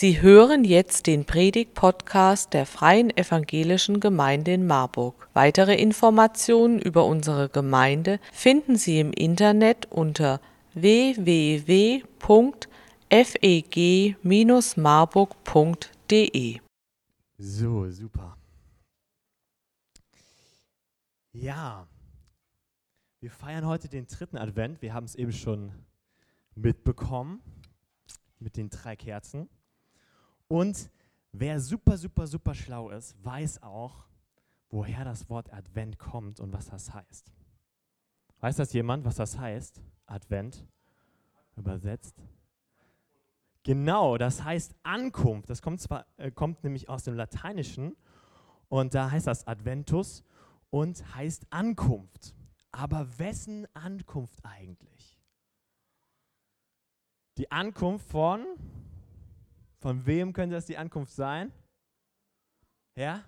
Sie hören jetzt den Predig-Podcast der Freien Evangelischen Gemeinde in Marburg. Weitere Informationen über unsere Gemeinde finden Sie im Internet unter www.feg-marburg.de. So, super. Ja, wir feiern heute den dritten Advent. Wir haben es eben schon mitbekommen mit den drei Kerzen. Und wer super, super, super schlau ist, weiß auch, woher das Wort Advent kommt und was das heißt. Weiß das jemand, was das heißt? Advent übersetzt. Genau, das heißt Ankunft. Das kommt zwar äh, kommt nämlich aus dem Lateinischen und da heißt das Adventus und heißt Ankunft. Aber wessen Ankunft eigentlich? Die Ankunft von von wem könnte das die Ankunft sein? Ja?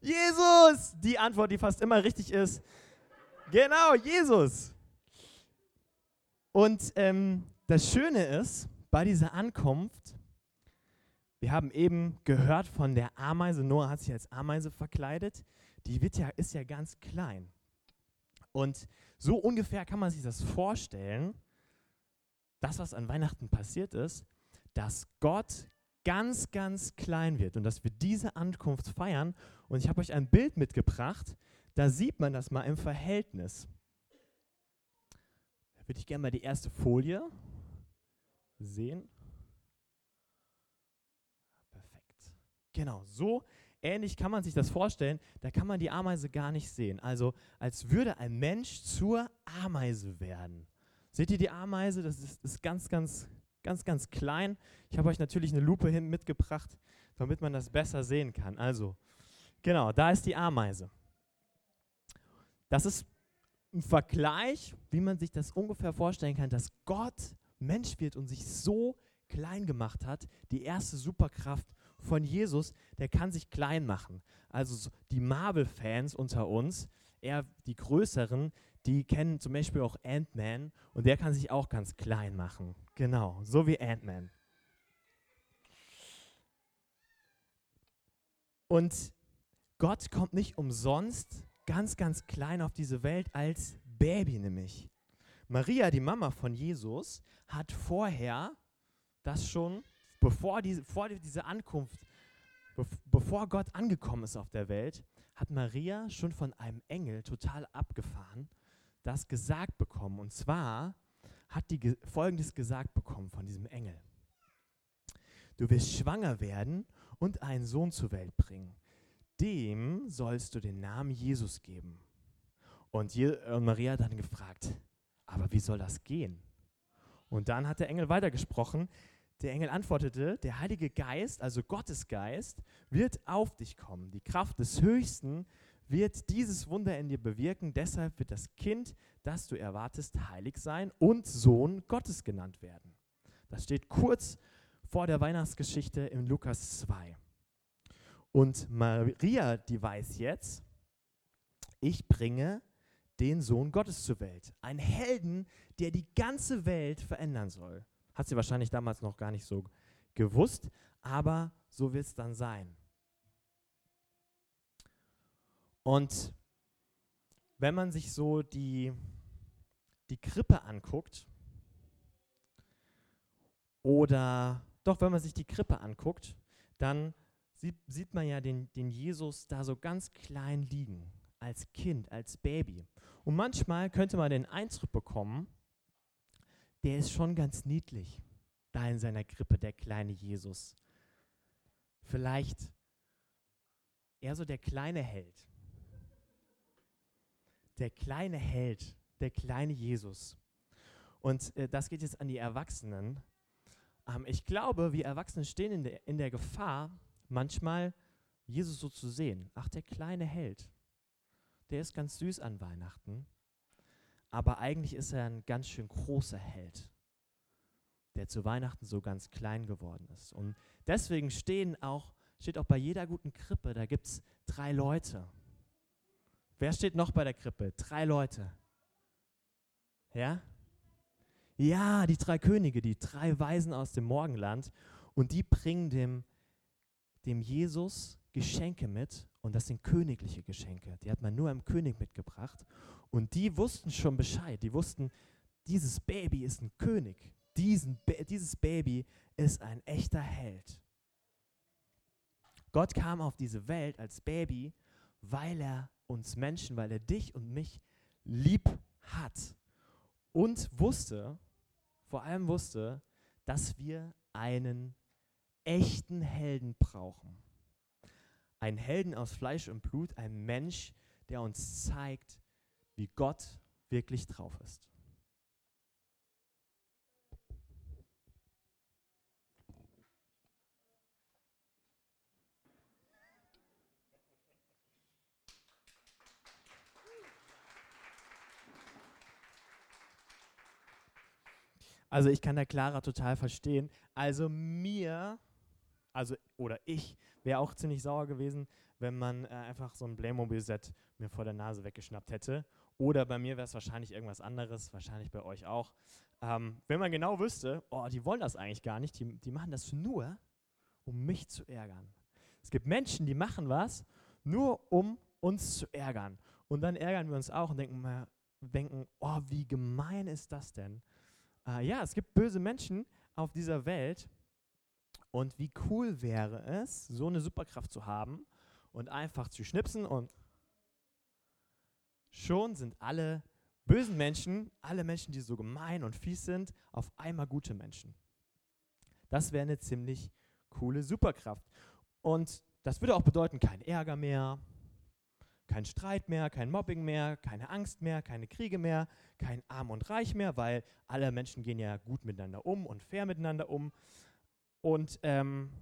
Jesus! Die Antwort, die fast immer richtig ist. Genau, Jesus. Und ähm, das Schöne ist, bei dieser Ankunft, wir haben eben gehört von der Ameise, Noah hat sich als Ameise verkleidet, die wird ja, ist ja ganz klein. Und so ungefähr kann man sich das vorstellen, das, was an Weihnachten passiert ist, dass Gott ganz, ganz klein wird und dass wir diese Ankunft feiern. Und ich habe euch ein Bild mitgebracht, da sieht man das mal im Verhältnis. Da würde ich gerne mal die erste Folie sehen. Perfekt. Genau, so ähnlich kann man sich das vorstellen. Da kann man die Ameise gar nicht sehen. Also als würde ein Mensch zur Ameise werden. Seht ihr die Ameise? Das ist, ist ganz, ganz ganz, ganz klein. Ich habe euch natürlich eine Lupe hin mitgebracht, damit man das besser sehen kann. Also, genau, da ist die Ameise. Das ist ein Vergleich, wie man sich das ungefähr vorstellen kann, dass Gott Mensch wird und sich so klein gemacht hat. Die erste Superkraft von Jesus, der kann sich klein machen. Also die Marvel-Fans unter uns, eher die größeren, die kennen zum Beispiel auch Ant-Man und der kann sich auch ganz klein machen. Genau, so wie Ant-Man. Und Gott kommt nicht umsonst ganz, ganz klein auf diese Welt als Baby nämlich. Maria, die Mama von Jesus, hat vorher das schon, bevor diese, vor diese Ankunft, bevor Gott angekommen ist auf der Welt, hat Maria schon von einem Engel total abgefahren das gesagt bekommen. Und zwar hat die Folgendes gesagt bekommen von diesem Engel. Du wirst schwanger werden und einen Sohn zur Welt bringen. Dem sollst du den Namen Jesus geben. Und, und Maria hat dann gefragt, aber wie soll das gehen? Und dann hat der Engel weitergesprochen. Der Engel antwortete, der Heilige Geist, also Gottes Geist, wird auf dich kommen. Die Kraft des Höchsten wird dieses Wunder in dir bewirken. Deshalb wird das Kind, das du erwartest, heilig sein und Sohn Gottes genannt werden. Das steht kurz vor der Weihnachtsgeschichte in Lukas 2. Und Maria, die weiß jetzt, ich bringe den Sohn Gottes zur Welt. Ein Helden, der die ganze Welt verändern soll. Hat sie wahrscheinlich damals noch gar nicht so gewusst, aber so wird es dann sein. Und wenn man sich so die, die Krippe anguckt, oder doch, wenn man sich die Krippe anguckt, dann sieht, sieht man ja den, den Jesus da so ganz klein liegen, als Kind, als Baby. Und manchmal könnte man den Eindruck bekommen, der ist schon ganz niedlich, da in seiner Krippe, der kleine Jesus. Vielleicht eher so der kleine Held der kleine Held, der kleine Jesus. Und äh, das geht jetzt an die Erwachsenen. Ähm, ich glaube, wir Erwachsenen stehen in der, in der Gefahr, manchmal Jesus so zu sehen. Ach, der kleine Held, der ist ganz süß an Weihnachten, aber eigentlich ist er ein ganz schön großer Held, der zu Weihnachten so ganz klein geworden ist. Und deswegen stehen auch, steht auch bei jeder guten Krippe, da gibt es drei Leute. Wer steht noch bei der Krippe? Drei Leute. Ja? Ja, die drei Könige, die drei Weisen aus dem Morgenland. Und die bringen dem, dem Jesus Geschenke mit und das sind königliche Geschenke. Die hat man nur einem König mitgebracht. Und die wussten schon Bescheid. Die wussten, dieses Baby ist ein König. Diesen, dieses Baby ist ein echter Held. Gott kam auf diese Welt als Baby, weil er uns Menschen, weil er dich und mich lieb hat und wusste, vor allem wusste, dass wir einen echten Helden brauchen. Ein Helden aus Fleisch und Blut, ein Mensch, der uns zeigt, wie Gott wirklich drauf ist. Also ich kann der Clara total verstehen. Also mir, also oder ich, wäre auch ziemlich sauer gewesen, wenn man äh, einfach so ein Playmobil-Set mir vor der Nase weggeschnappt hätte. Oder bei mir wäre es wahrscheinlich irgendwas anderes, wahrscheinlich bei euch auch. Ähm, wenn man genau wüsste, oh, die wollen das eigentlich gar nicht, die, die machen das nur, um mich zu ärgern. Es gibt Menschen, die machen was, nur um uns zu ärgern. Und dann ärgern wir uns auch und denken, denken oh, wie gemein ist das denn? äh, ja, es gibt böse Menschen auf dieser Welt. Und wie cool wäre es, so eine Superkraft zu haben und einfach zu schnipsen und schon sind alle bösen Menschen, alle Menschen, die so gemein und fies sind, auf einmal gute Menschen. Das wäre eine ziemlich coole Superkraft. Und das würde auch bedeuten, kein Ärger mehr, kein Streit mehr, kein Mobbing mehr, keine Angst mehr, keine Kriege mehr, kein Arm und Reich mehr, weil alle Menschen gehen ja gut miteinander um und fair miteinander um. Und ähm,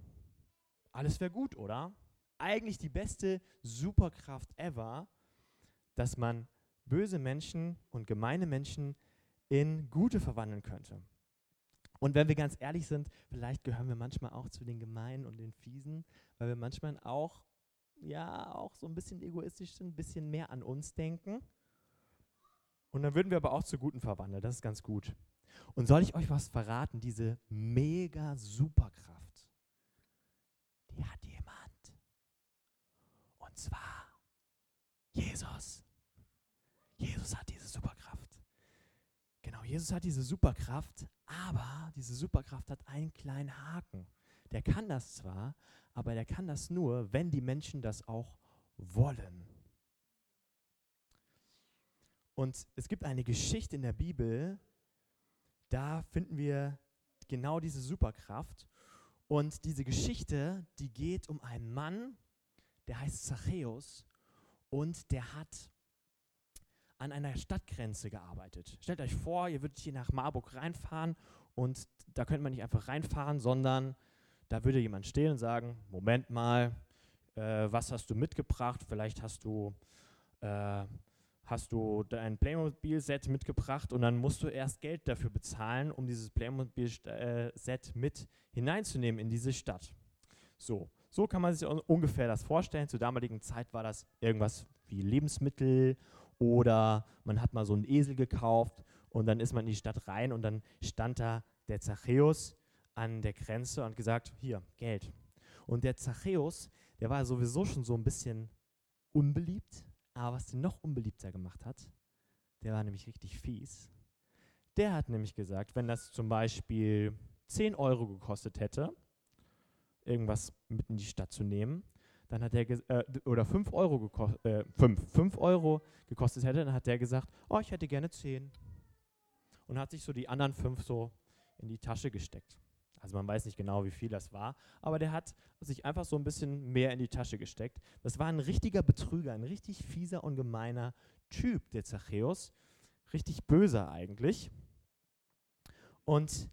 alles wäre gut, oder? Eigentlich die beste Superkraft ever, dass man böse Menschen und gemeine Menschen in gute verwandeln könnte. Und wenn wir ganz ehrlich sind, vielleicht gehören wir manchmal auch zu den Gemeinen und den Fiesen, weil wir manchmal auch ja auch so ein bisschen egoistisch sind, ein bisschen mehr an uns denken. Und dann würden wir aber auch zu Guten verwandeln. Das ist ganz gut. Und soll ich euch was verraten? Diese mega Superkraft, die hat jemand. Und zwar Jesus. Jesus hat diese Superkraft. Genau, Jesus hat diese Superkraft, aber diese Superkraft hat einen kleinen Haken. Der kann das zwar, aber der kann das nur, wenn die Menschen das auch wollen. Und es gibt eine Geschichte in der Bibel, da finden wir genau diese Superkraft. Und diese Geschichte, die geht um einen Mann, der heißt Zachäus und der hat an einer Stadtgrenze gearbeitet. Stellt euch vor, ihr würdet hier nach Marburg reinfahren und da könnte man nicht einfach reinfahren, sondern da würde jemand stehen und sagen, Moment mal, äh, was hast du mitgebracht? Vielleicht hast du, äh, hast du dein Playmobil-Set mitgebracht und dann musst du erst Geld dafür bezahlen, um dieses Playmobil-Set mit hineinzunehmen in diese Stadt. So, so kann man sich ungefähr das vorstellen. Zur damaligen Zeit war das irgendwas wie Lebensmittel oder man hat mal so einen Esel gekauft und dann ist man in die Stadt rein und dann stand da der Zachäus an der Grenze und gesagt, hier, Geld. Und der Zachäus, der war sowieso schon so ein bisschen unbeliebt, aber was den noch unbeliebter gemacht hat, der war nämlich richtig fies. Der hat nämlich gesagt, wenn das zum Beispiel 10 Euro gekostet hätte, irgendwas mit in die Stadt zu nehmen, dann hat er äh, oder 5 Euro, geko äh, 5, 5 Euro gekostet hätte, dann hat der gesagt, oh, ich hätte gerne 10. Und hat sich so die anderen 5 so in die Tasche gesteckt. Also man weiß nicht genau, wie viel das war, aber der hat sich einfach so ein bisschen mehr in die Tasche gesteckt. Das war ein richtiger Betrüger, ein richtig fieser und gemeiner Typ, der Zachäus. Richtig böser eigentlich. Und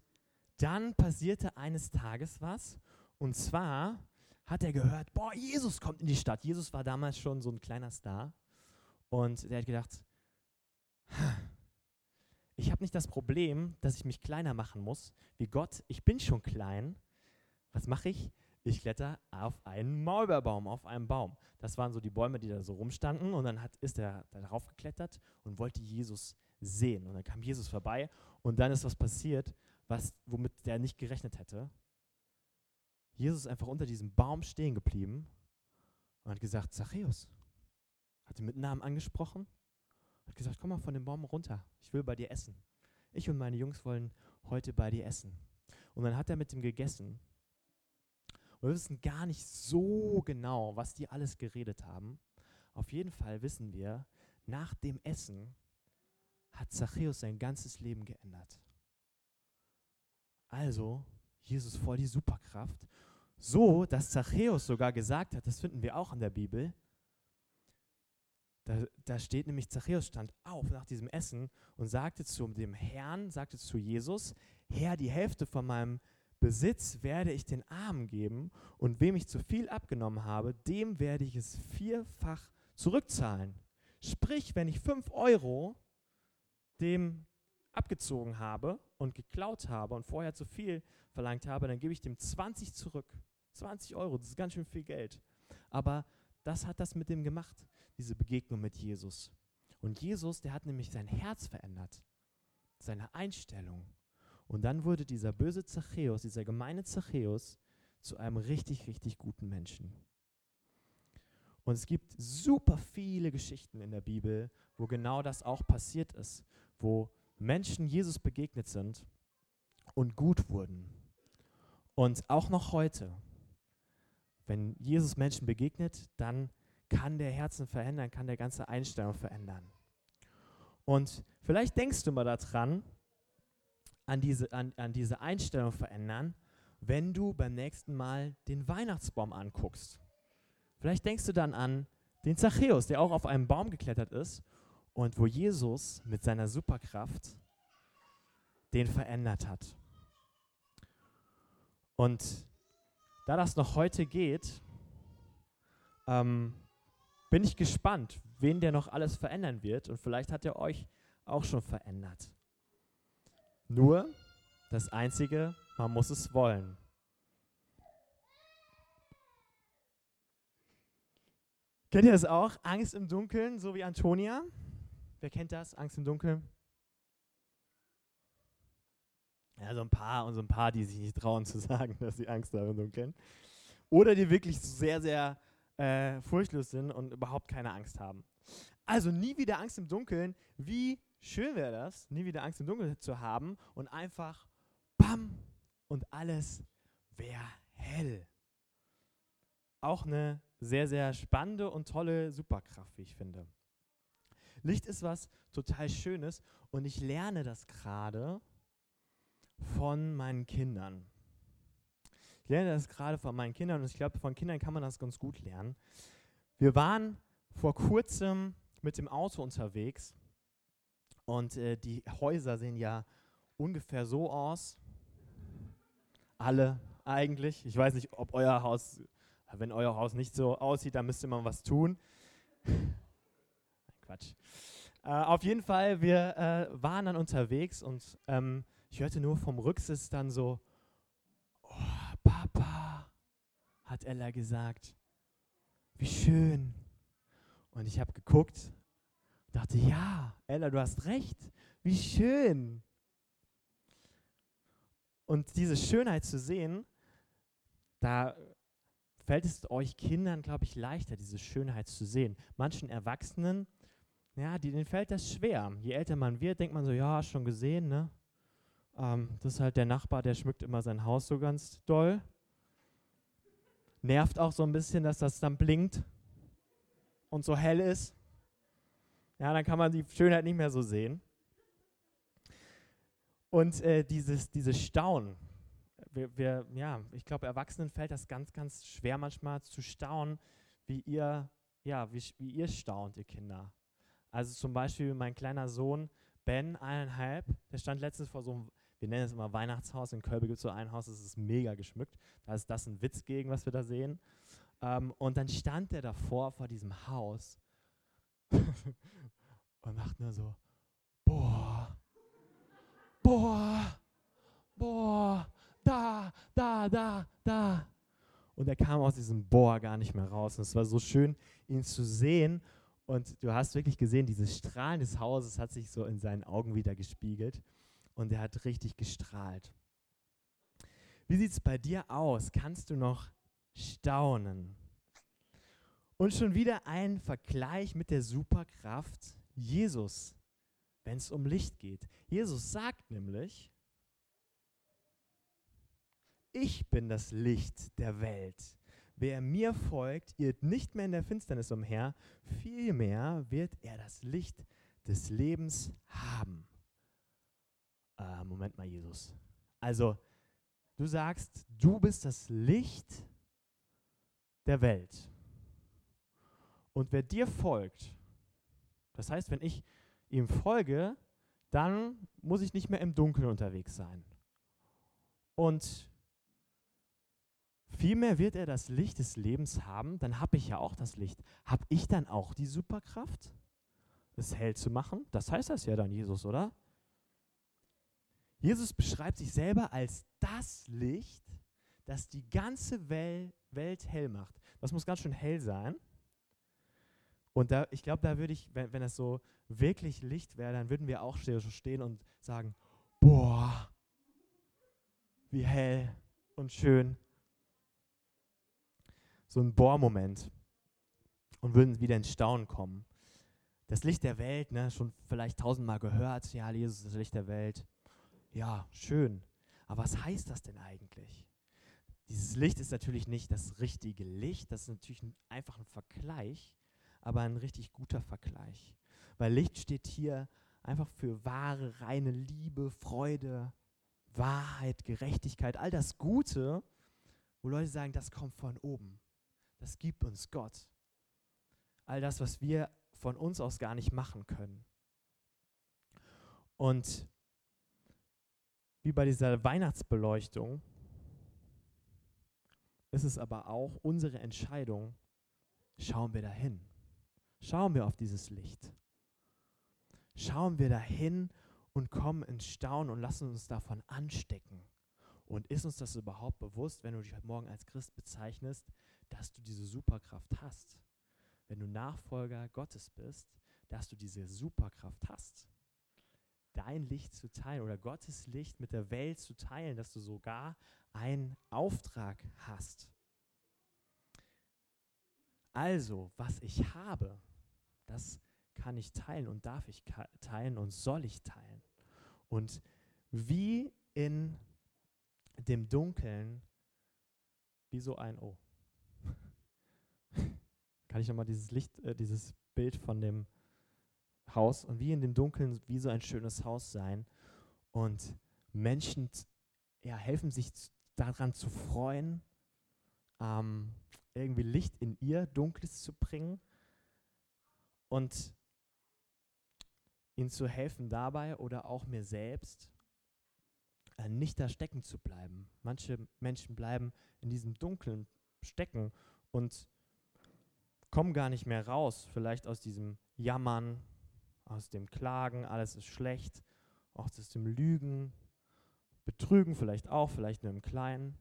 dann passierte eines Tages was. Und zwar hat er gehört, boah, Jesus kommt in die Stadt. Jesus war damals schon so ein kleiner Star. Und er hat gedacht, ich habe nicht das Problem, dass ich mich kleiner machen muss wie Gott. Ich bin schon klein. Was mache ich? Ich kletter auf einen Maulbeerbaum, auf einen Baum. Das waren so die Bäume, die da so rumstanden. Und dann hat, ist er darauf geklettert und wollte Jesus sehen. Und dann kam Jesus vorbei und dann ist was passiert, was, womit der nicht gerechnet hätte. Jesus ist einfach unter diesem Baum stehen geblieben und hat gesagt, Zachäus, hat ihn mit Namen angesprochen, hat gesagt, komm mal von dem Baum runter, ich will bei dir essen. Ich und meine Jungs wollen heute bei dir essen. Und dann hat er mit ihm gegessen. Und wir wissen gar nicht so genau, was die alles geredet haben. Auf jeden Fall wissen wir, nach dem Essen hat Zachäus sein ganzes Leben geändert. Also, Jesus voll die Superkraft. So, dass Zachäus sogar gesagt hat, das finden wir auch in der Bibel, da, da, steht nämlich, Zachäus stand auf nach diesem Essen und sagte zu dem Herrn, sagte zu Jesus, Herr, die Hälfte von meinem Besitz werde ich den Armen geben und wem ich zu viel abgenommen habe, dem werde ich es vierfach zurückzahlen. Sprich, wenn ich fünf Euro dem abgezogen habe und geklaut habe und vorher zu viel verlangt habe, dann gebe ich dem 20 zurück. 20 Euro, das ist ganz schön viel Geld. Aber das hat das mit dem gemacht, diese Begegnung mit Jesus. Und Jesus, der hat nämlich sein Herz verändert, seine Einstellung. Und dann wurde dieser böse Zachäus, dieser gemeine Zachäus, zu einem richtig, richtig guten Menschen. Und es gibt super viele Geschichten in der Bibel, wo genau das auch passiert ist, wo Menschen Jesus begegnet sind und gut wurden. Und auch noch heute, wenn Jesus Menschen begegnet, dann kann der Herzen verändern, kann der ganze Einstellung verändern. Und vielleicht denkst du mal daran, an diese, an, an diese Einstellung verändern, wenn du beim nächsten Mal den Weihnachtsbaum anguckst. Vielleicht denkst du dann an den Zachäus, der auch auf einem Baum geklettert ist und wo Jesus mit seiner Superkraft den verändert hat. Und da das noch heute geht, ähm, bin ich gespannt, wen der noch alles verändern wird. Und vielleicht hat er euch auch schon verändert. Nur das Einzige, man muss es wollen. Kennt ihr das auch? Angst im Dunkeln, so wie Antonia? Wer kennt das? Angst im Dunkeln? Ja, so ein paar und so ein paar, die sich nicht trauen zu sagen, dass sie Angst haben im Dunkeln. Oder die wirklich sehr, sehr äh, furchtlos sind und überhaupt keine Angst haben. Also nie wieder Angst im Dunkeln. Wie schön wäre das, nie wieder Angst im Dunkeln zu haben und einfach bam und alles wäre hell. Auch eine sehr, sehr spannende und tolle Superkraft, wie ich finde. Licht ist was total Schönes und ich lerne das gerade von meinen Kindern. Ich lerne das gerade von meinen Kindern und ich glaube, von Kindern kann man das ganz gut lernen. Wir waren vor kurzem mit dem Auto unterwegs und äh, die Häuser sehen ja ungefähr so aus. Alle eigentlich. Ich weiß nicht, ob euer Haus wenn euer Haus nicht so aussieht, dann müsste man was tun. Quatsch. Äh, auf jeden Fall, wir äh, waren dann unterwegs und ähm, ich hörte nur vom Rücksitz dann so, oh, Papa, hat Ella gesagt, wie schön. Und ich habe geguckt dachte, ja, Ella, du hast recht, wie schön. Und diese Schönheit zu sehen, da fällt es euch Kindern, glaube ich, leichter, diese Schönheit zu sehen. Manchen Erwachsenen, ja, denen fällt das schwer. Je älter man wird, denkt man so, ja, schon gesehen, ne? Ähm, das ist halt der Nachbar, der schmückt immer sein Haus so ganz doll. Nervt auch so ein bisschen, dass das dann blinkt und so hell ist. Ja, dann kann man die Schönheit nicht mehr so sehen. Und äh, dieses, dieses Staunen, wir, wir, ja, ich glaube, Erwachsenen fällt das ganz, ganz schwer manchmal zu staunen, wie ihr, ja, wie, wie ihr staunt, ihr Kinder. Also zum Beispiel mein kleiner Sohn Ben, eineinhalb, der stand letztens vor so einem, wir nennen es immer Weihnachtshaus, in Kölbe gibt es so ein Haus, das ist mega geschmückt. Da ist das ein Witz gegen, was wir da sehen. Ähm, und dann stand der davor vor diesem Haus und macht nur so, boah, boah, boah da, da, da, da. Und er kam aus diesem Bohr gar nicht mehr raus. Und es war so schön, ihn zu sehen. Und du hast wirklich gesehen, dieses Strahlen des Hauses hat sich so in seinen Augen wieder gespiegelt. Und er hat richtig gestrahlt. Wie sieht es bei dir aus? Kannst du noch staunen? Und schon wieder ein Vergleich mit der Superkraft Jesus, wenn es um Licht geht. Jesus sagt nämlich, ich bin das Licht der Welt. Wer mir folgt, irrt nicht mehr in der Finsternis umher, vielmehr wird er das Licht des Lebens haben. Äh, Moment mal, Jesus. Also, du sagst, du bist das Licht der Welt. Und wer dir folgt, das heißt, wenn ich ihm folge, dann muss ich nicht mehr im Dunkeln unterwegs sein. Und Vielmehr wird er das Licht des Lebens haben, dann habe ich ja auch das Licht. Habe ich dann auch die Superkraft, es hell zu machen? Das heißt das ja dann, Jesus, oder? Jesus beschreibt sich selber als das Licht, das die ganze Welt, Welt hell macht. Das muss ganz schön hell sein. Und da, ich glaube, da würde ich, wenn, wenn das so wirklich Licht wäre, dann würden wir auch stehen und sagen, boah, wie hell und schön so ein Bohrmoment und würden wieder ins Staunen kommen. Das Licht der Welt, ne, schon vielleicht tausendmal gehört, ja, Jesus ist das Licht der Welt. Ja, schön. Aber was heißt das denn eigentlich? Dieses Licht ist natürlich nicht das richtige Licht, das ist natürlich einfach ein Vergleich, aber ein richtig guter Vergleich. Weil Licht steht hier einfach für wahre, reine Liebe, Freude, Wahrheit, Gerechtigkeit, all das Gute, wo Leute sagen, das kommt von oben das gibt uns Gott. All das, was wir von uns aus gar nicht machen können. Und wie bei dieser Weihnachtsbeleuchtung ist es aber auch unsere Entscheidung, schauen wir dahin. Schauen wir auf dieses Licht. Schauen wir dahin und kommen ins Staunen und lassen uns davon anstecken. Und ist uns das überhaupt bewusst, wenn du dich heute Morgen als Christ bezeichnest, dass du diese Superkraft hast. Wenn du Nachfolger Gottes bist, dass du diese Superkraft hast. Dein Licht zu teilen oder Gottes Licht mit der Welt zu teilen, dass du sogar einen Auftrag hast. Also, was ich habe, das kann ich teilen und darf ich teilen und soll ich teilen. Und wie in dem Dunkeln, wie so ein, oh, kann ich nochmal dieses Licht, äh, dieses Bild von dem Haus und wie in dem Dunkeln, wie so ein schönes Haus sein. Und Menschen ja, helfen sich daran zu freuen, ähm, irgendwie Licht in ihr Dunkles zu bringen und ihnen zu helfen dabei oder auch mir selbst, äh, nicht da stecken zu bleiben. Manche Menschen bleiben in diesem Dunkeln stecken und kommen gar nicht mehr raus, vielleicht aus diesem Jammern, aus dem Klagen, alles ist schlecht, auch aus dem Lügen, Betrügen vielleicht auch, vielleicht nur im Kleinen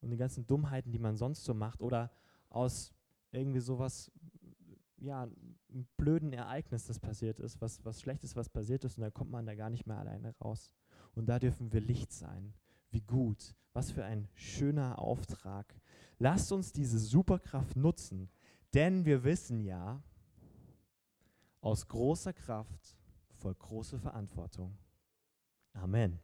und die ganzen Dummheiten, die man sonst so macht oder aus irgendwie sowas, ja, einem blöden Ereignis, das passiert ist, was, was Schlechtes, was passiert ist und da kommt man da gar nicht mehr alleine raus. Und da dürfen wir Licht sein. Wie gut, was für ein schöner Auftrag. Lasst uns diese Superkraft nutzen, denn wir wissen ja, aus großer Kraft folgt große Verantwortung. Amen.